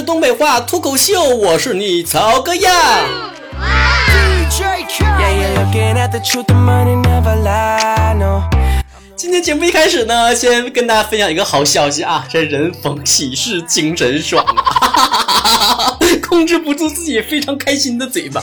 是东北话脱口秀，我是你曹哥呀。今天节目一开始呢，先跟大家分享一个好消息啊，这人逢喜事精神爽啊，控制不住自己非常开心的嘴巴。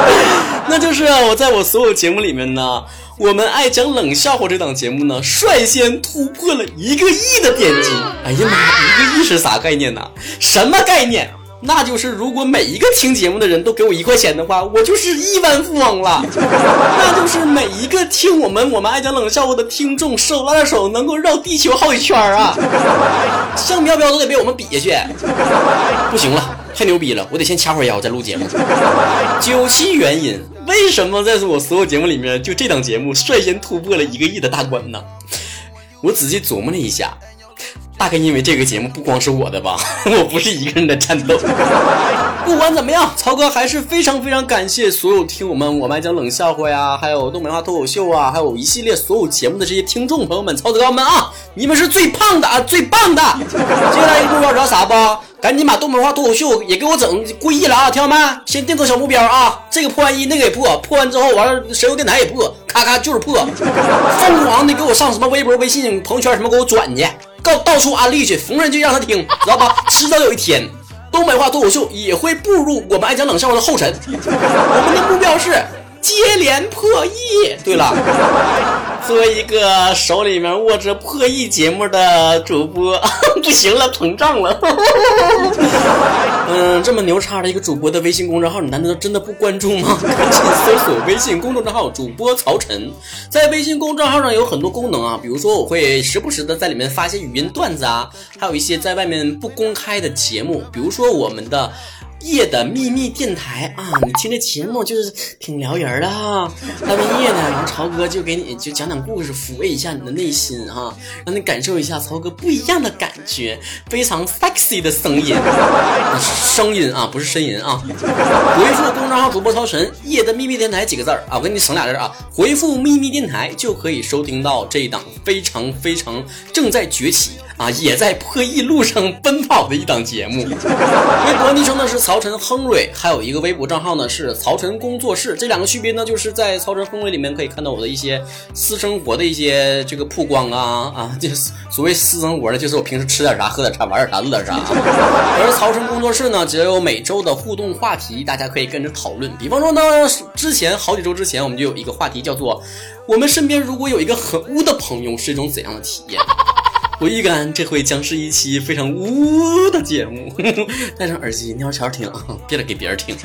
那就是我在我所有节目里面呢，我们爱讲冷笑话这档节目呢，率先突破了一个亿的点击。哎呀妈，一个亿是啥概念呢？什么概念？那就是如果每一个听节目的人都给我一块钱的话，我就是亿万富翁了。那就是每一个听我们我们爱讲冷笑话的听众手拉着手能够绕地球好几圈啊！像彪彪都得被我们比下去。不行了，太牛逼了，我得先掐会儿腰再录节目。究其原因，为什么在我所有节目里面，就这档节目率先突破了一个亿的大关呢？我仔细琢磨了一下。大概因为这个节目不光是我的吧，我不是一个人的战斗。不管怎么样，曹哥还是非常非常感谢所有听我们我们讲冷笑话呀，还有东北话脱口秀啊，还有一系列所有节目的这些听众朋友们、曹子高们啊，你们是最胖的啊，最棒的！接下来一个目标知道啥不？赶紧把东北话脱口秀也给我整过亿了啊，听到没？先定个小目标啊，这个破完一，那个也破，破完之后完了，神游电台也破，咔咔就是破，疯狂的给我上什么微博、微信、朋友圈什么给我转去。告到处安利去，逢人就让他听，知道吧？迟早有一天，东北话脱口秀也会步入我们爱讲冷笑话的后尘。我们的目标是接连破亿。对了。作为一个手里面握着破亿节目的主播，不行了，膨胀了。嗯，这么牛叉的一个主播的微信公众号，你难道真的不关注吗？赶紧搜索微信公众账号主播曹晨，在微信公众号上有很多功能啊，比如说我会时不时的在里面发一些语音段子啊，还有一些在外面不公开的节目，比如说我们的。夜的秘密电台啊，你听这节目就是挺撩人的哈。大半夜的，然后曹哥就给你就讲讲故事，抚慰一下你的内心哈，让你感受一下曹哥不一样的感觉，非常 sexy 的声音，声音啊，不是呻吟啊。回复公众号主播超神“夜的秘密电台”几个字儿啊，我给你省俩字啊，回复“秘密电台”就可以收听到这一档非常非常正在崛起。啊，也在破译路上奔跑的一档节目。微博昵称呢是曹晨亨瑞，还有一个微博账号呢是曹晨工作室。这两个区别呢，就是在曹晨亨瑞里面可以看到我的一些私生活的一些这个曝光啊啊，就所谓私生活呢，就是我平时吃点啥、喝点啥、玩点啥、乐点啥。而曹晨工作室呢，只有每周的互动话题，大家可以跟着讨论。比方说呢，之前好几周之前，我们就有一个话题叫做“我们身边如果有一个很污的朋友，是一种怎样的体验？”我预感这回将是一期非常污的节目，戴上耳机悄悄听，别给别人听。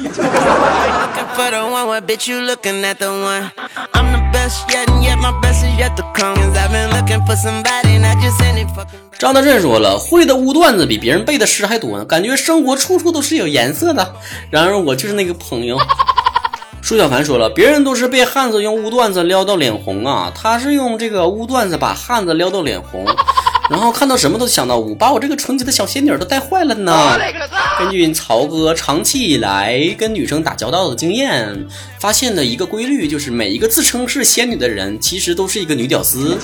张德顺说了，会的污段子比别人背的诗还多呢，感觉生活处处都是有颜色的。然而我就是那个朋友。舒小凡说了，别人都是被汉子用污段子撩到脸红啊，他是用这个污段子把汉子撩到脸红。然后看到什么都想到我，把我这个纯洁的小仙女都带坏了呢。根据曹哥长期以来跟女生打交道的经验，发现的一个规律就是，每一个自称是仙女的人，其实都是一个女屌丝。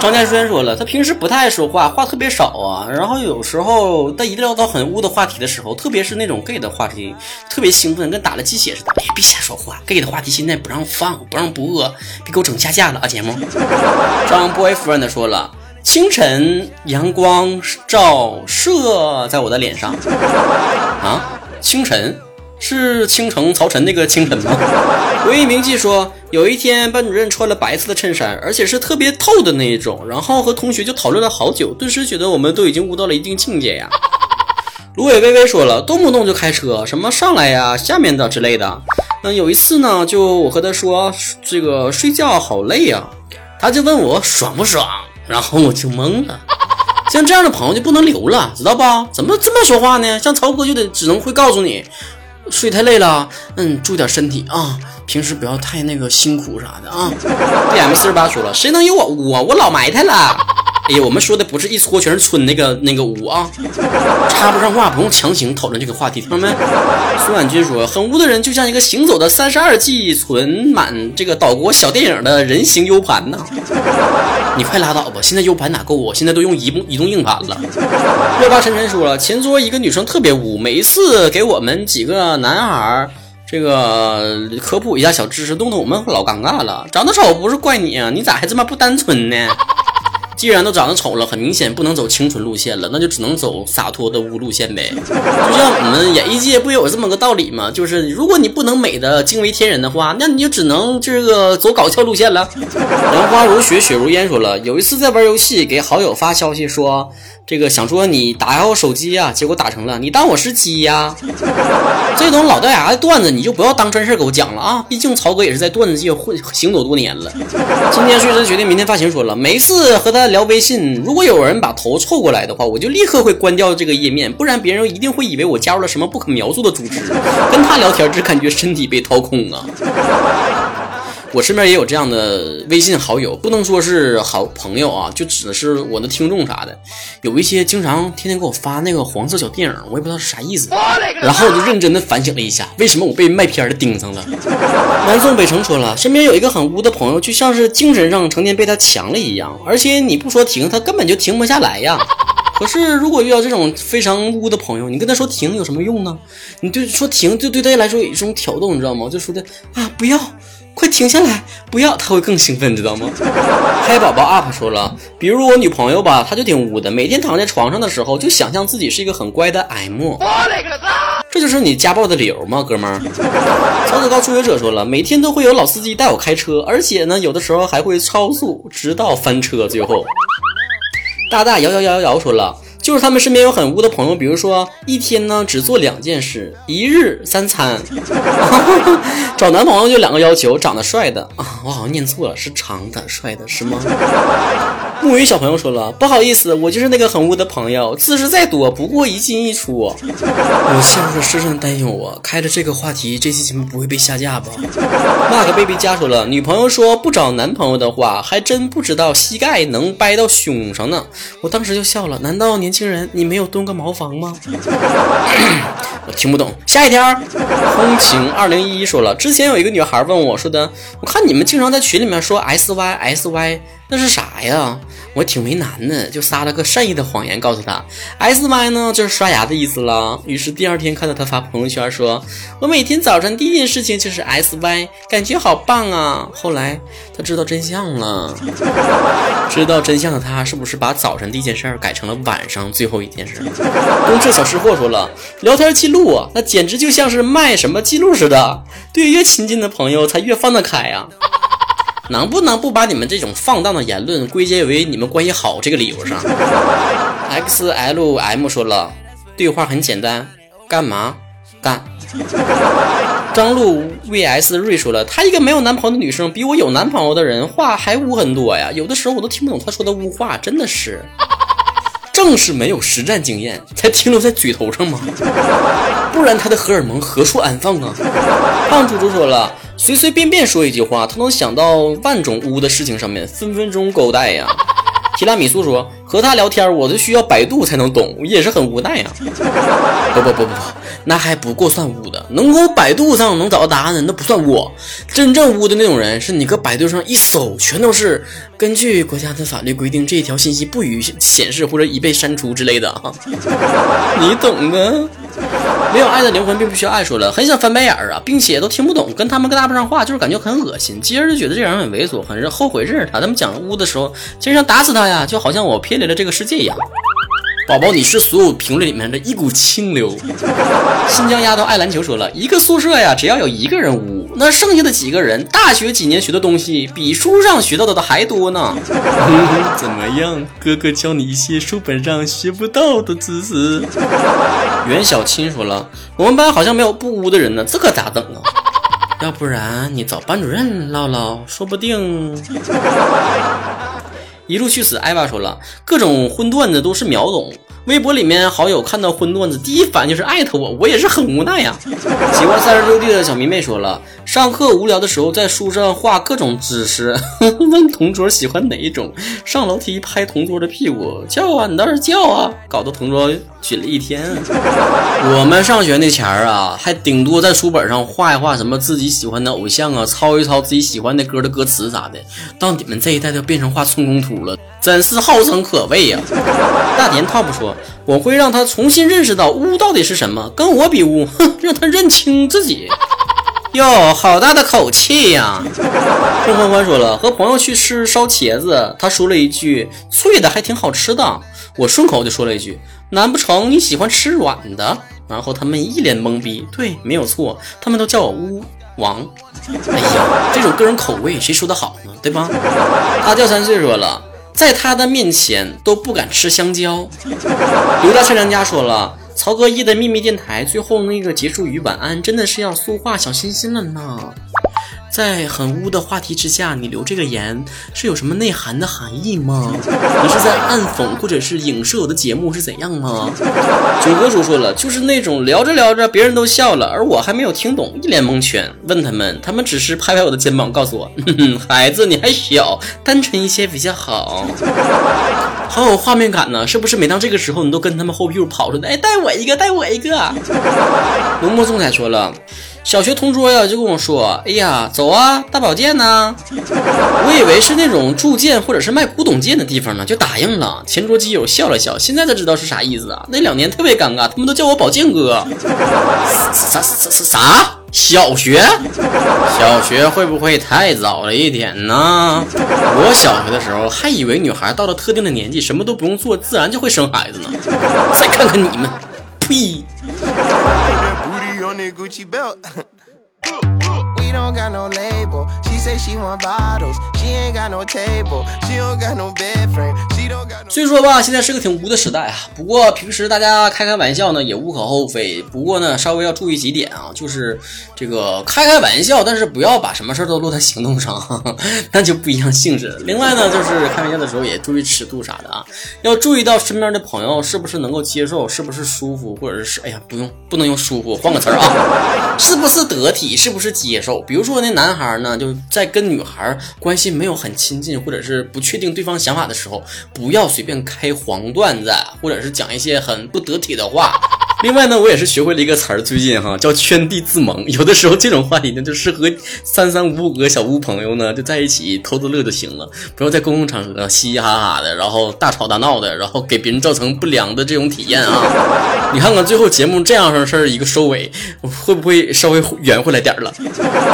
张建轩说了，他平时不太爱说话，话特别少啊。然后有时候他一聊到很污的话题的时候，特别是那种 gay 的话题，特别兴奋，跟打了鸡血似的。别别瞎说话，gay 的话题现在不让放，不让播，别给我整下架了啊！节目。张 boyfriend 说了。清晨，阳光照射在我的脸上。啊，清晨是倾城曹晨那个清晨吗？回忆铭记说，有一天班主任穿了白色的衬衫，而且是特别透的那一种，然后和同学就讨论了好久，顿时觉得我们都已经悟到了一定境界呀。芦苇微微说了，动不动就开车，什么上来呀、下面的之类的。那有一次呢，就我和他说这个睡觉好累呀，他就问我爽不爽。然后我就懵了，像这样的朋友就不能留了，知道不？怎么这么说话呢？像曹哥就得只能会告诉你，睡太累了，嗯，注意点身体啊，平时不要太那个辛苦啥的啊。D M 四十八说了，谁能有我？我我老埋汰了。哎呀，我们说的不是一撮全是村那个那个污啊，插不上话，不用强行讨论这个话题，听到没？苏婉君说，很污的人就像一个行走的三十二 G 存满这个岛国小电影的人形 U 盘呢。你快拉倒吧，现在 U 盘哪够啊？现在都用移动移动硬盘了。热巴晨晨说了，前桌一个女生特别污，每一次给我们几个男孩这个科普一下小知识，弄得我们老尴尬了。长得丑不是怪你啊，你咋还这么不单纯呢？既然都长得丑了，很明显不能走清纯路线了，那就只能走洒脱的污路线呗。就像我们演艺界不有这么个道理吗？就是如果你不能美的惊为天人的话，那你就只能这个走搞笑路线了。兰花如雪，雪如烟说了，有一次在玩游戏，给好友发消息说，这个想说你打开我手机呀，结果打成了你当我是鸡呀。这种老掉牙的段子你就不要当真事给我讲了啊！毕竟曹哥也是在段子界混行走多年了。今天睡神决定明天发行说了，每次和他聊微信，如果有人把头凑过来的话，我就立刻会关掉这个页面，不然别人一定会以为我加入了什么不可描述的组织。跟他聊天只感觉身体被掏空啊！我身边也有这样的微信好友，不能说是好朋友啊，就指的是我的听众啥的。有一些经常天天给我发那个黄色小电影，我也不知道是啥意思。然后我就认真的反省了一下，为什么我被卖片的盯上了。南宋北城说了，身边有一个很污的朋友，就像是精神上成天被他强了一样，而且你不说停，他根本就停不下来呀。可是如果遇到这种非常污的朋友，你跟他说停有什么用呢？你对说停，就对他来说有一种挑逗，你知道吗？就说的啊，不要。快停下来！不要，他会更兴奋，知道吗？嗨宝宝 up 说了，比如我女朋友吧，她就挺污的，每天躺在床上的时候，就想象自己是一个很乖的 M。这就是你家暴的理由吗，哥们儿？曹子高初学者说了，每天都会有老司机带我开车，而且呢，有的时候还会超速，直到翻车。最后，大大摇摇摇摇摇说了。就是他们身边有很污的朋友，比如说一天呢只做两件事，一日三餐。找男朋友就两个要求：长得帅的 啊，我好像念错了，是长的帅的是吗？木鱼小朋友说了，不好意思，我就是那个很污的朋友，姿势再多不过一进一出。我陷入了深深的担忧啊！开了这个话题，这期节目不会被下架吧？Mark baby 家说了，女朋友说不找男朋友的话，还真不知道膝盖能掰到胸上呢。我当时就笑了，难道年？轻人，你没有蹲个茅房吗？我听不懂。下一条，风情二零一一说了，之前有一个女孩问我说的，我看你们经常在群里面说 S Y S Y，那是啥呀？我挺为难的，就撒了个善意的谎言告诉他，S Y 呢就是刷牙的意思了。于是第二天看到他发朋友圈说，我每天早上第一件事情就是 S Y，感觉好棒啊。后来他知道真相了，知道真相的他是不是把早晨第一件事改成了晚上最后一件事？公车小吃货说了，聊天记录啊，那简直就像是卖什么记录似的，对越亲近的朋友才越放得开呀。能不能不把你们这种放荡的言论归结为你们关系好这个理由上？X L M 说了，对话很简单，干嘛干？张璐 V S 瑞说了，她一个没有男朋友的女生，比我有男朋友的人话还污很多呀，有的时候我都听不懂她说的污话，真的是。正是没有实战经验，才停留在嘴头上吗？不然他的荷尔蒙何处安放啊？胖猪猪说了，随随便便说一句话，他能想到万种污的事情上面，分分钟勾带呀。提拉米苏说，和他聊天，我都需要百度才能懂，也是很无奈呀。不不不不不。那还不够算污的，能够百度上能找到答案的那不算污，真正污的那种人是你搁百度上一搜，全都是根据国家的法律规定，这一条信息不予显示或者已被删除之类的啊，你懂的。没有爱的灵魂并不需要爱，说了很想翻白眼儿啊，并且都听不懂，跟他们搭不上话，就是感觉很恶心。接着就觉得这人很猥琐，很是后悔认识他。他们讲污的时候，其实想打死他呀，就好像我偏离了这个世界一样。宝宝，你是所有评论里面的一股清流。新疆丫头爱篮球说了一个宿舍呀，只要有一个人污，那剩下的几个人大学几年学的东西比书上学到的还多呢。怎么样，哥哥教你一些书本上学不到的知识。袁小青说了，我们班好像没有不污的人呢，这可咋整啊？要不然你找班主任唠唠，说不定。一路去死，艾娃说了，各种荤段子都是秒懂。微博里面好友看到荤段子，第一反应就是艾特我，我也是很无奈呀。喜欢三十六 D 的小迷妹说了，上课无聊的时候在书上画各种姿势，问同桌喜欢哪一种，上楼梯拍同桌的屁股，叫啊，你倒是叫啊，搞得同桌训了一天。我们上学那前儿啊，还顶多在书本上画一画什么自己喜欢的偶像啊，抄一抄自己喜欢的歌的歌词啥的。到你们这一代就变成画寸功图了，真是后生可畏呀！大田 top 说，我会让他重新认识到污到底是什么，跟我比污，哼，让他认清自己。哟，好大的口气呀！郑欢欢说了，和朋友去吃烧茄子，他说了一句脆的，还挺好吃的。我顺口就说了一句，难不成你喜欢吃软的？然后他们一脸懵逼。对，没有错，他们都叫我巫王。哎呀，这种个人口味谁说的好呢？对吧？阿掉三岁说了，在他的面前都不敢吃香蕉。刘大善良家说了。曹格一的秘密电台最后那个结束语晚安，真的是要塑化小心心了呢。在很污的话题之下，你留这个言是有什么内涵的含义吗？你是在暗讽或者是影射我的节目是怎样吗？九哥叔说了，就是那种聊着聊着别人都笑了，而我还没有听懂，一脸蒙圈。问他们，他们只是拍拍我的肩膀，告诉我，孩子你还小，单纯一些比较好。好有画面感呢，是不是？每当这个时候，你都跟他们后屁股跑出来，哎，带我一个，带我一个。浓墨重彩说了。小学同桌呀，就跟我说：“哎呀，走啊，大保健呢。” 我以为是那种铸剑或者是卖古董剑的地方呢，就答应了。前桌基友笑了笑，现在才知道是啥意思啊。那两年特别尴尬，他们都叫我宝剑哥。啥啥啥啥？小学？小学会不会太早了一点呢？我小学的时候还以为女孩到了特定的年纪，什么都不用做，自然就会生孩子呢。再看看你们，呸！Gucci belt. we don't got no label. She say she want bottles. She ain't got no table. She don't got no bed frame. 所以说吧，现在是个挺污的时代啊。不过平时大家开开玩笑呢，也无可厚非。不过呢，稍微要注意几点啊，就是这个开开玩笑，但是不要把什么事都落在行动上，那就不一样性质。另外呢，就是开玩笑的时候也注意尺度啥的啊，要注意到身边的朋友是不是能够接受，是不是舒服，或者是哎呀，不用不能用舒服，换个词儿啊，是不是得体，是不是接受？比如说那男孩呢，就在跟女孩关系没有很亲近，或者是不确定对方想法的时候。不要随便开黄段子，或者是讲一些很不得体的话。另外呢，我也是学会了一个词儿，最近哈叫圈地自萌。有的时候这种话题呢，就适合三三五五个小屋朋友呢，就在一起偷着乐就行了，不要在公共场合嘻嘻哈哈的，然后大吵大闹的，然后给别人造成不良的这种体验啊。你看看最后节目这样式事儿一个收尾，会不会稍微圆回来点儿了？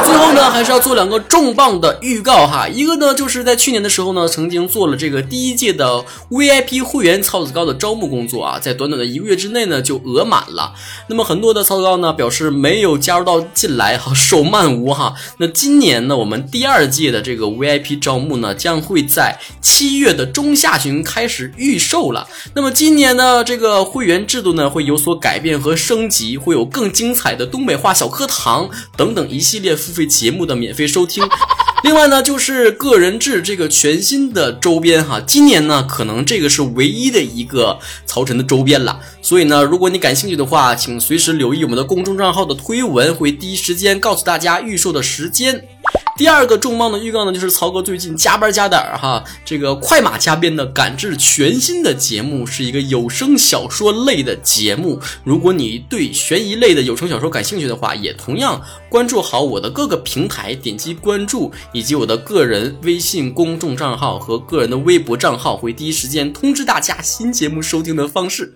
最后呢，还是要做两个重磅的预告哈。一个呢，就是在去年的时候呢，曾经做了这个第一届的 VIP 会员草子高的招募工作啊，在短短的一个月之内呢，就额满。了，那么很多的操作呢表示没有加入到进来哈，手慢无哈。那今年呢，我们第二届的这个 VIP 招募呢，将会在七月的中下旬开始预售了。那么今年呢，这个会员制度呢会有所改变和升级，会有更精彩的东北话小课堂等等一系列付费节目的免费收听。另外呢，就是个人制这个全新的周边哈，今年呢可能这个是唯一的一个曹晨的周边了。所以呢，如果你感兴趣的话，请随时留意我们的公众账号的推文，会第一时间告诉大家预售的时间。第二个重磅的预告呢，就是曹哥最近加班加点儿哈，这个快马加鞭的赶制全新的节目，是一个有声小说类的节目。如果你对悬疑类的有声小说感兴趣的话，也同样关注好我的各个平台，点击关注以及我的个人微信公众账号和个人的微博账号，会第一时间通知大家新节目收听的方式。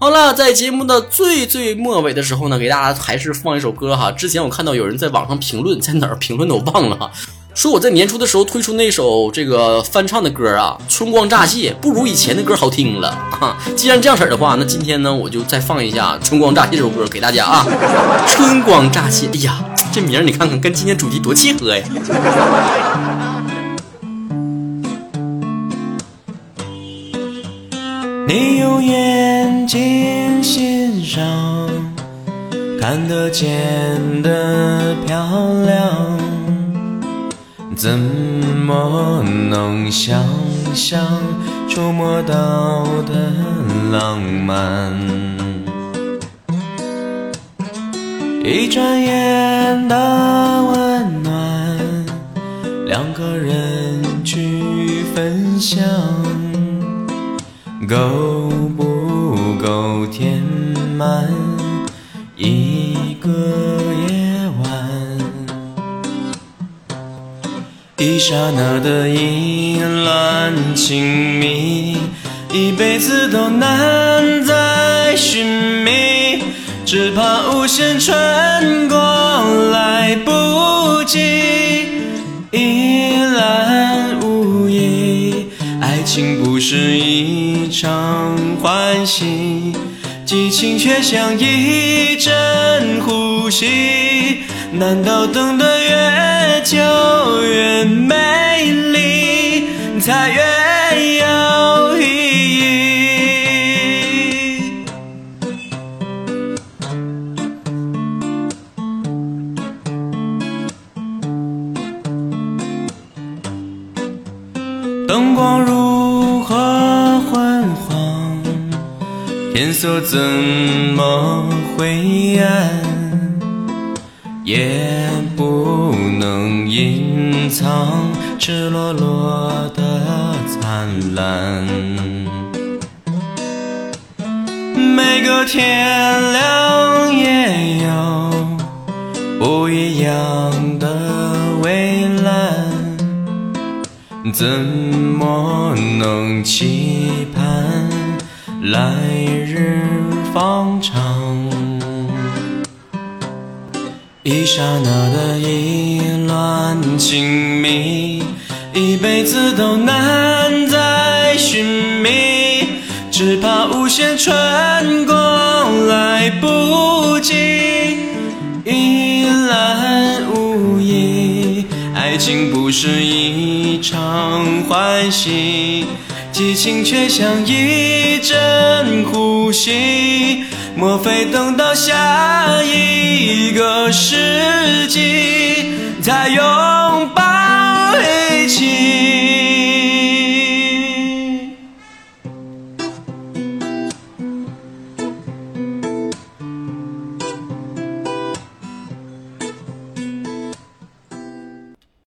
好了，在节目的最最末尾的时候呢，给大家还是放一首歌哈。之前我看到有人在网上评论，在哪儿评论的我忘了哈，说我在年初的时候推出那首这个翻唱的歌啊，《春光乍泄》不如以前的歌好听了 哈。既然这样式的话，那今天呢，我就再放一下《春光乍泄》这首歌给大家啊，《春光乍泄》。哎呀，这名你看看，跟今天主题多契合呀。你用眼睛欣赏，看得见的漂亮，怎么能想象触摸到的浪漫。一转眼的温暖，两个人去分享，够不够填满一个夜一刹那的意乱情迷，一辈子都难再寻觅，只怕无限穿过来不及，一览无遗。爱情不是一场欢喜，激情却像一阵呼吸。难道等得越就越美丽，才越有意义？灯光如何昏黄，天色怎么灰暗？也不能隐藏赤裸裸的灿烂。每个天亮也有不一样的蔚蓝，怎么能期盼来日方长？一刹那的意乱情迷，一辈子都难再寻觅，只怕无限穿过来不及，一览无遗。爱情不是一场欢喜，激情却像一阵呼吸。莫非等到下一个世纪，再拥抱？